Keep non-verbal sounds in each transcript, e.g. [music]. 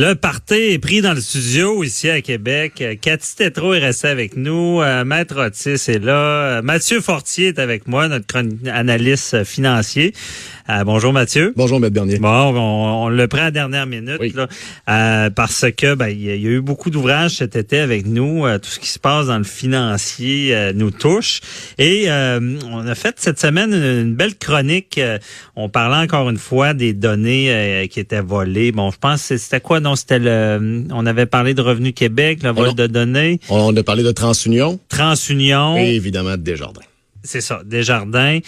Le party est pris dans le studio ici à Québec. Euh, Cathy Tétrault est restée avec nous. Euh, Maître Otis est là. Euh, Mathieu Fortier est avec moi, notre analyste financier. Euh, bonjour Mathieu. Bonjour Maître Bernier. Bon, on, le prend à la dernière minute là, euh, parce que ben il y, a eu beaucoup d'ouvrages cet été avec nous. Euh, tout ce qui se passe dans le financier nous touche et on a fait cette semaine une, belle chronique. on parlait encore une fois des données qui étaient volées. Bon, je pense c'était quoi? Non, c'était le. On avait parlé de Revenu Québec, le vol de données. On a parlé de TransUnion. TransUnion. Et évidemment Desjardins. C'est ça, Desjardins.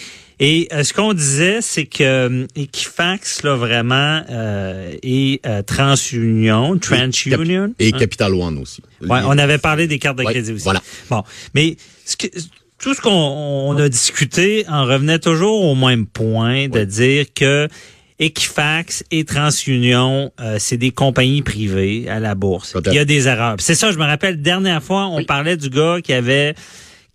Et euh, ce qu'on disait, c'est que euh, Equifax, là, vraiment, euh, et euh, TransUnion, TransUnion. Et, Capital One aussi. Ouais, on avait parlé des cartes de crédit aussi. Voilà. Bon, mais ce que, tout ce qu'on a discuté en revenait toujours au même point de dire que Equifax et TransUnion, euh, c'est des compagnies privées à la bourse. Il y a des erreurs. C'est ça, je me rappelle, dernière fois, on parlait du gars qui avait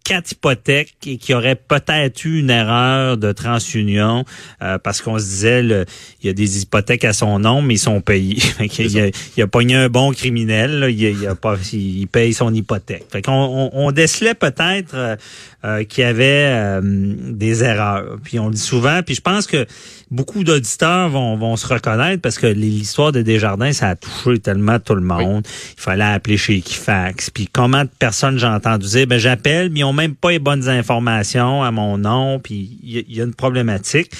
quatre hypothèques et qui aurait peut-être eu une erreur de transunion euh, parce qu'on se disait il y a des hypothèques à son nom mais ils sont payés. [laughs] il, a, il a pogné un bon criminel, il, il, a pas, il paye son hypothèque. Fait qu'on on, on décelait peut-être euh, euh, qu'il y avait des erreurs. Puis on le dit souvent, puis je pense que beaucoup d'auditeurs vont, vont se reconnaître parce que l'histoire de Desjardins, ça a touché tellement tout le monde. Il fallait appeler chez Equifax. Puis comment de personnes j'ai entendu dire, ben j'appelle, mais ont même pas les bonnes informations à mon nom. Puis il y, a une problématique.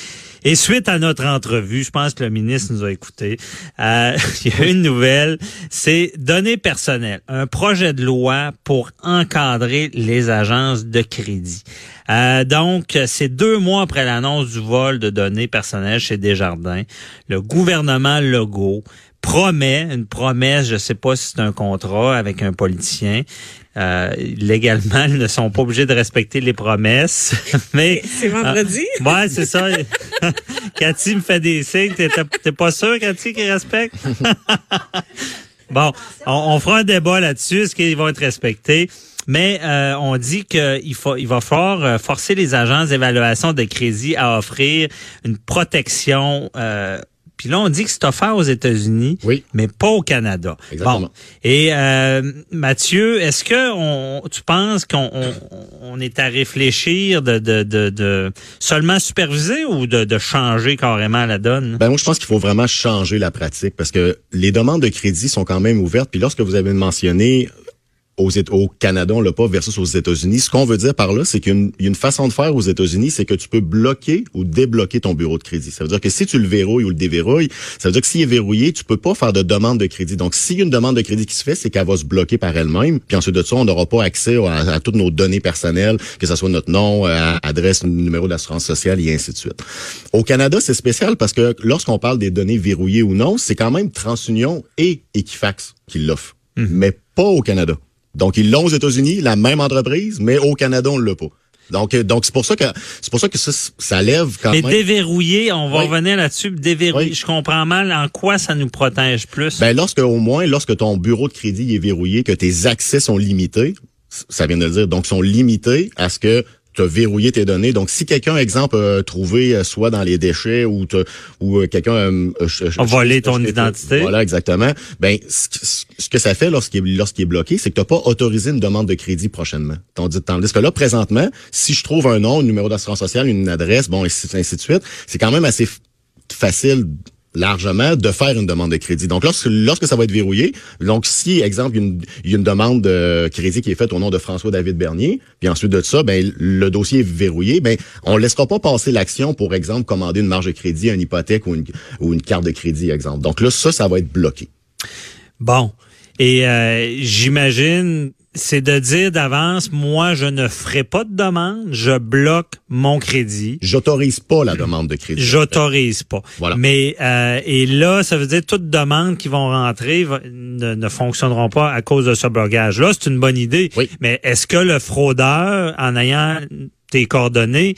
Et suite à notre entrevue, je pense que le ministre nous a écoutés, euh, [laughs] il y a une nouvelle, c'est données personnelles, un projet de loi pour encadrer les agences de crédit. Euh, donc, c'est deux mois après l'annonce du vol de données personnelles chez Desjardins. Le gouvernement Legault promet, une promesse, je sais pas si c'est un contrat avec un politicien, euh, légalement, ils ne sont pas obligés de respecter les promesses. [laughs] Mais c'est vendredi? Euh, ouais, c'est ça. [laughs] Cathy me fait des signes. T'es pas sûr, Cathy, qu'ils respectent? [laughs] bon, on, fera un débat là-dessus. Est-ce qu'ils vont être respectés? Mais euh, on dit qu'il faut, il va falloir euh, forcer les agences d'évaluation de crédit à offrir une protection euh, puis là, on dit que c'est offert aux États-Unis, oui. mais pas au Canada. Exactement. Bon. Et euh, Mathieu, est-ce que on, tu penses qu'on on, est à réfléchir de, de, de, de seulement superviser ou de, de, changer carrément la donne? Ben moi, je pense qu'il faut vraiment changer la pratique parce que les demandes de crédit sont quand même ouvertes. Puis lorsque vous avez mentionné aux, au Canada, on l'a pas versus aux États-Unis. Ce qu'on veut dire par là, c'est qu'il y a une façon de faire aux États-Unis, c'est que tu peux bloquer ou débloquer ton bureau de crédit. Ça veut dire que si tu le verrouilles ou le déverrouilles, ça veut dire que s'il est verrouillé, tu peux pas faire de demande de crédit. Donc, s'il y a une demande de crédit qui se fait, c'est qu'elle va se bloquer par elle-même. Puis ensuite de ça, on n'aura pas accès à, toutes nos données personnelles, que ce soit notre nom, euh, adresse, numéro d'assurance sociale et ainsi de suite. Au Canada, c'est spécial parce que lorsqu'on parle des données verrouillées ou non, c'est quand même TransUnion et Equifax qui l'offrent, mhm. mais pas au Canada. Donc, ils l'ont aux États-Unis, la même entreprise, mais au Canada, on l'a pas. Donc, euh, donc c'est pour ça que c'est pour ça que ça, ça lève quand mais même. Mais déverrouiller, on va revenir là-dessus. Déverrouiller, je comprends mal. En quoi ça nous protège plus Ben lorsque au moins lorsque ton bureau de crédit est verrouillé, que tes accès sont limités, ça vient de le dire, donc sont limités à ce que tu as verrouillé tes données. Donc, si quelqu'un, exemple, a trouvé euh, soit dans les déchets ou, ou euh, quelqu'un euh, a volé ton identité. Voilà, exactement. Ben, ce, que ça fait lorsqu'il est, lorsqu'il est bloqué, c'est que tu n'as pas autorisé une demande de crédit prochainement. Tandis que là, présentement, si je trouve un nom, un numéro d'assurance sociale, une adresse, bon, et ainsi de suite, c'est quand même assez facile largement de faire une demande de crédit. Donc lorsque, lorsque ça va être verrouillé, donc si exemple il y, a une, demande de crédit qui est faite au nom de François David Bernier, puis ensuite de ça, ben le dossier est verrouillé, ben on laissera pas passer l'action pour exemple commander une marge de crédit, une hypothèque ou une, ou une carte de crédit exemple. Donc là ça ça va être bloqué. Bon, et euh, j'imagine c'est de dire d'avance, moi, je ne ferai pas de demande, je bloque mon crédit. J'autorise pas la demande de crédit. J'autorise pas. Voilà. Mais euh, et là, ça veut dire toutes demandes qui vont rentrer va- ne, ne fonctionneront pas à cause de ce blocage. Là, c'est une bonne idée. Oui. Mais est-ce que le fraudeur, en ayant tes coordonnées,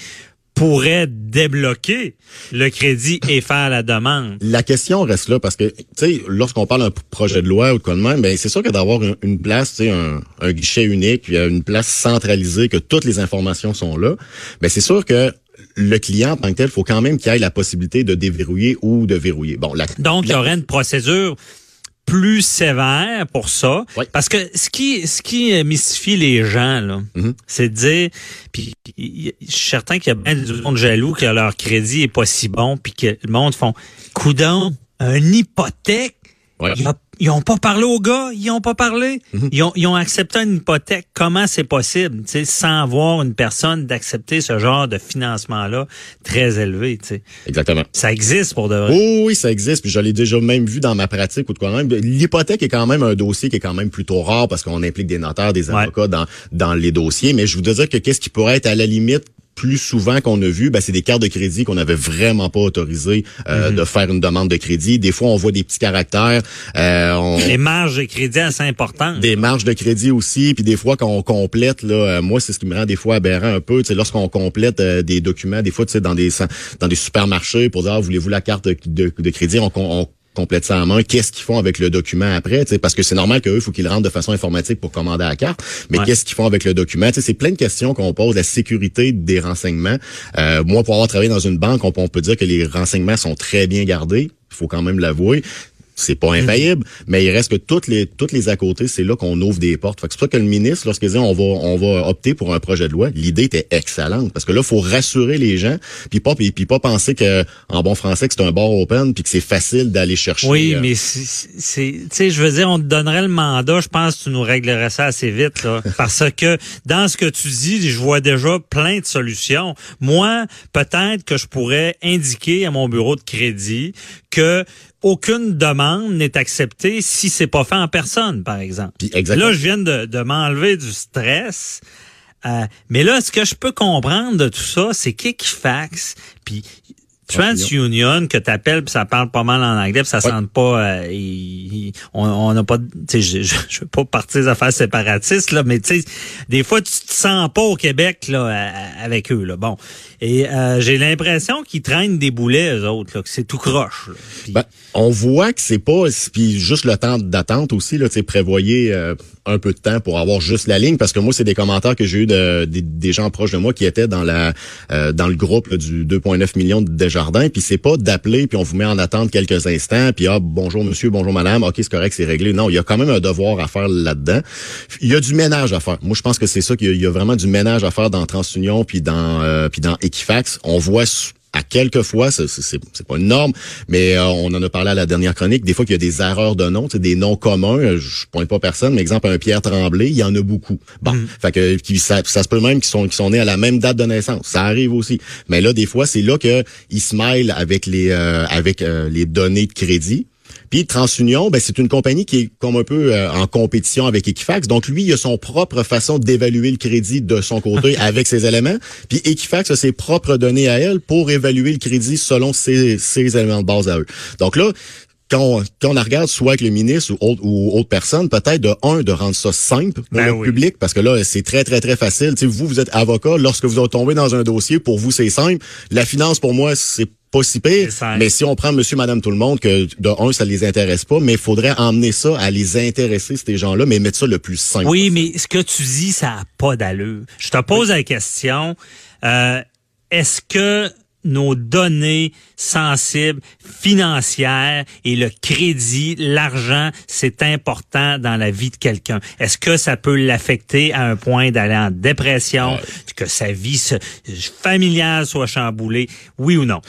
pourrait débloquer le crédit et faire la demande? La question reste là parce que, tu sais, lorsqu'on parle d'un projet de loi ou de quoi de même, ben c'est sûr que d'avoir une, une place, tu sais, un, un guichet unique, puis euh, une place centralisée, que toutes les informations sont là, ben c'est sûr que le client en tant que tel, faut quand même qu'il ait la possibilité de déverrouiller ou de verrouiller. Bon, la, Donc, il y aurait une procédure plus sévère pour ça. Oui. Parce que ce qui, ce qui euh, mystifie les gens, là, Mhm. c'est de dire, puis je suis certain qu'il y a bien du monde jaloux que leur crédit est pas si bon, puis que le monde font, coudon, une hypothèque, Ouais. ont- ils ont pas parlé aux gars, ils ont pas parlé. Mhm. ils, ont, ils ont accepté une hypothèque. Comment c'est possible, tu sais, sans voir une personne d'accepter ce genre de financement-là très élevé, tu sais? Exactement. Ça existe pour de vrai. Oh, oui, ça existe, puis je l'ai déjà même vu dans ma pratique ou de quoi même. L'hypothèque est quand même un dossier qui est quand même plutôt rare parce qu'on implique des notaires, des Ouais. avocats dans, dans les dossiers. Mais je voudrais dire que qu'est-ce qui pourrait être à la limite plus souvent qu'on a vu, ben, c'est des cartes de crédit qu'on n'avait vraiment pas autorisé euh, de faire une demande de crédit. Des fois, on voit des petits caractères, euh, on- Les marges de crédit assez importantes. des marges de crédit aussi, puis des fois quand on complète là, euh, moi c'est ce qui me rend des fois aberrant un peu, lorsqu'on complète euh, des documents, des fois tu sais dans des dans des supermarchés pour dire ah, voulez-vous la carte de, de- de crédit, on, on complète ça en main, qu'est-ce qu'ils font avec le document après, tu sais? Parce que c'est normal qu'eux il faut qu'ils le rendent de façon informatique pour commander la carte, mais Ouais. qu'est-ce qu'ils font avec le document, tu sais c'est plein de questions qu'on pose, la sécurité des renseignements. Euh, moi pour avoir travaillé dans une banque, on, on peut dire que les renseignements sont très bien gardés, il faut quand même l'avouer. C'est pas infaillible, mais il reste que toutes les toutes les à côté, c'est là qu'on ouvre des portes. C'est pour ça que le ministre, lorsqu'il dit on va on va opter pour un projet de loi, l'idée était excellente parce que là, faut rassurer les gens, puis pas puis, puis pas penser que en bon français que c'est un bar open puis que c'est facile d'aller chercher. Oui, euh, mais c'est, c'est- tu sais, je veux dire, on te donnerait le mandat, je pense que tu nous réglerais ça assez vite, là. [laughs] parce que dans ce que tu dis, je vois déjà plein de solutions. Moi, peut-être que je pourrais indiquer à mon bureau de crédit que aucune demande n'est acceptée si c'est pas fait en personne, par exemple. Exactement. Là, je viens de, de m'enlever du stress. Euh, mais là, ce que je peux comprendre de tout ça, c'est qu'Equifax, puis TransUnion, que t'appelles, puis ça parle pas mal en anglais, puis ça Ouais. sent pas... euh, on n'a pas... je, je, je veux pas partir des affaires séparatistes, là, mais tu sais, des fois, tu te sens pas au Québec, là, avec eux, là. Bon. Et euh, j'ai l'impression qu'ils traînent des boulets, eux autres, là, que c'est tout croche. là. Ben, on voit que c'est pas puis juste le temps d'attente aussi là, tu prévoyez euh, un peu de temps pour avoir juste la ligne parce que moi c'est des commentaires que j'ai eu de, des- des gens proches de moi qui étaient dans la euh, dans le groupe là, du 2.9 millions de Desjardins puis c'est pas d'appeler puis on vous met en attente quelques instants puis ah bonjour monsieur bonjour madame OK c'est correct c'est réglé. Non il y a quand même un devoir à faire là-dedans. Il y a du ménage à faire. Moi je pense que c'est ça qu'il y y, a vraiment du ménage à faire dans TransUnion puis dans euh, puis dans Equifax. On voit à quelques fois, c'est pas une norme, mais euh, on en a parlé à la dernière chronique, des fois qu'il y a des erreurs de nom, tu sais, des noms communs, euh, je pointe pas personne, mais exemple un Pierre Tremblay, il y en a beaucoup. Bon, fait que qui- ça, ça se peut même qu'ils sont, qu'ils sont nés à la même date de naissance, ça arrive aussi. Mais là, des fois, c'est là que ils se mêlent avec les euh, avec euh, les données de crédit. Puis TransUnion, ben, c'est une compagnie qui est comme un peu euh, en compétition avec Equifax. Donc lui, il a son propre façon d'évaluer le crédit de son côté [laughs] avec ses éléments. Puis Equifax a ses propres données à elle pour évaluer le crédit selon ses, ses éléments de base à eux. Donc là, quand on, quand on la regarde, soit avec le ministre ou autre, ou autre personne, peut-être de un, de rendre ça simple pour Ben le oui. public, parce que là, c'est très, très, très facile. Tu sais, vous, vous êtes avocat, lorsque vous êtes tombé dans un dossier, pour vous, c'est simple. La finance, pour moi, c'est pas si pire. Mais si on prend monsieur, madame, tout le monde, que de un, ça les intéresse pas, mais il faudrait emmener ça à les intéresser, ces gens-là, mais mettre ça le plus simple. Oui, mais ce que tu dis, ça n'a pas d'allure. Je te pose la question, euh, est-ce que nos données sensibles, financières et le crédit, l'argent, c'est important dans la vie de quelqu'un? Est-ce que ça peut l'affecter à un point d'aller en dépression, Ouais. que sa vie se- familiale soit chamboulée? Oui ou non?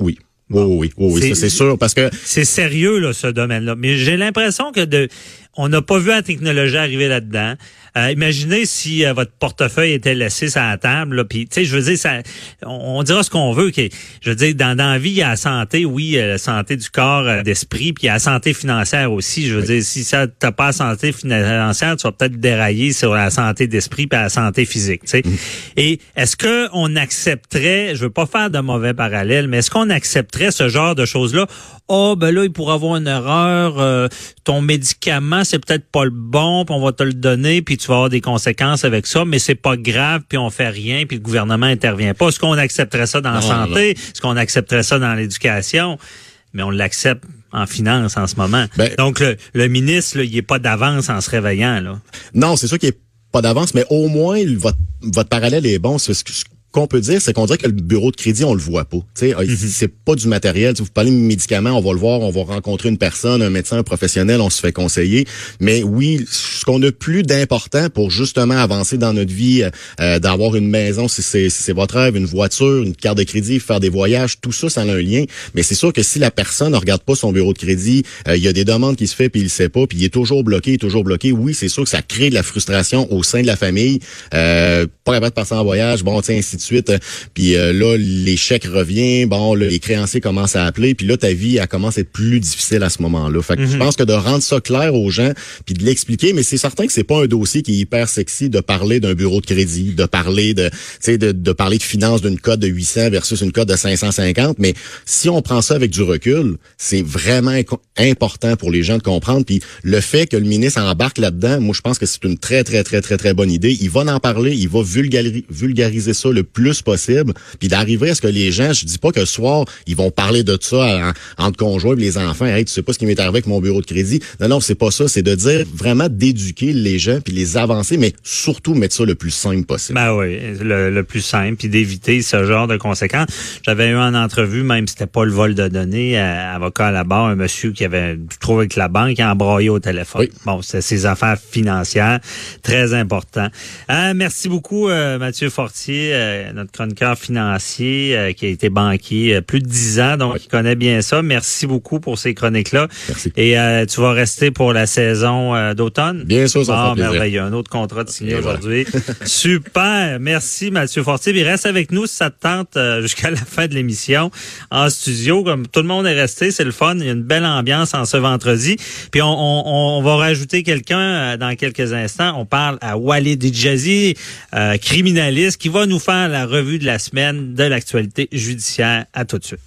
Oui. Oui, oui, oui, oui, c'est sûr, parce que C'est sérieux là ce domaine-là, mais j'ai l'impression que de on n'a pas vu la technologie arriver là-dedans. Euh, imaginez si euh, votre portefeuille était laissé sur la table, là, puis tu sais, je veux dire, ça, on, on dira ce qu'on veut. que je veux dire, dans, dans la vie, il y a la santé, oui, euh, la santé du corps, euh, d'esprit, puis il y a la santé financière aussi. Je veux dire, si ça t'as pas la santé financière, tu vas peut-être dérailler sur la santé d'esprit puis la santé physique. tu sais. Et est-ce que on accepterait, je veux pas faire de mauvais parallèles, mais est-ce qu'on accepterait ce genre de choses-là? Oh, ben là, il pourrait avoir une erreur. euh, ton médicament, c'est peut-être pas le bon, puis on va te le donner, puis tu vas avoir des conséquences avec ça, mais c'est pas grave, puis on fait rien, puis le gouvernement intervient pas. Est-ce qu'on accepterait ça dans la santé? Est-ce qu'on accepterait ça dans l'éducation? Mais on l'accepte en finance en ce moment. Ben- Donc, le, le ministre, là, il est pas d'avance en se réveillant. Là. Non, c'est sûr qu'il a pas d'avance, mais au moins, votre, votre parallèle est bon. C'est Ce que- qu'on peut dire, c'est qu'on dirait que le bureau de crédit, on le voit pas. Tu sais, ah, C'est pas du matériel. Tu sais, Vous parlez de médicaments, on va le voir, on va rencontrer une personne, un médecin, un professionnel, on se fait conseiller. Mais oui, ce qu'on a plus d'important pour justement avancer dans notre vie, euh, euh, d'avoir une maison, si c'est si c'est votre rêve, une voiture, une carte de crédit, faire des voyages, tout ça, ça a un lien. Mais c'est sûr que si la personne ne regarde pas son bureau de crédit, euh, il y a des demandes qui se fait puis il sait pas, puis il est toujours bloqué, il est toujours bloqué. Oui, c'est sûr que ça crée de la frustration au sein de la famille. Euh, pas capable de partir en voyage, bon, tiens, ainsi de suite. Euh, Puis euh, là, l'échec revient, bon, là, les créanciers commencent à appeler, puis là, ta vie, elle commence à être plus difficile à ce moment-là. Fait que je pense que de rendre ça clair aux gens, puis de l'expliquer, mais c'est certain que c'est pas un dossier qui est hyper sexy de parler d'un bureau de crédit, de parler de, tu sais, de, de parler de finances d'une cote de 800 versus une cote de 550. Mais si on prend ça avec du recul, c'est vraiment important pour les gens de comprendre. Puis le fait que le ministre embarque là-dedans, moi, je pense que c'est une très, très, très, très, très bonne idée. Il va en parler, il va vulgari- vulgariser ça le plus possible, puis d'arriver à ce que les gens, je dis pas que le soir, ils vont parler de ça en- entre conjoints et les enfants. Hey, tu sais pas ce qui m'est arrivé avec mon bureau de crédit. Non, non, c'est pas ça. C'est de dire vraiment d'éduquer les gens puis les avancer, mais surtout mettre ça le plus simple possible. Ben oui, le, le plus simple, puis d'éviter ce genre de conséquences. J'avais eu en entrevue, même si c'était pas le vol de données, euh, avocat à la barre, un monsieur qui avait trouvé avec la banque, qui a embraillé au téléphone. Oui. Bon, c'est ses affaires financières, très important. Euh, merci beaucoup, euh, Mathieu Fortier, euh, notre chroniqueur financier, euh, qui a été banquier euh, plus de dix ans, donc il connaît bien ça. Merci beaucoup pour ces chroniques-là. Merci. Et euh, tu vas rester pour la saison euh, d'automne? Bien sûr, ça Ah, fait plaisir. merveilleux. Un autre contrat de signé aujourd'hui. [laughs] Super. Merci, Mathieu Fortier. Puis reste avec nous si ça te tente euh, [laughs] jusqu'à la fin de l'émission en studio. Comme tout le monde est resté, c'est le fun. Il y a une belle ambiance en ce vendredi. Puis on, on, on va rajouter quelqu'un euh, dans quelques instants. On parle à Walid Djazi, euh, criminaliste, qui va nous faire la revue de la semaine de l'actualité judiciaire. À tout de suite.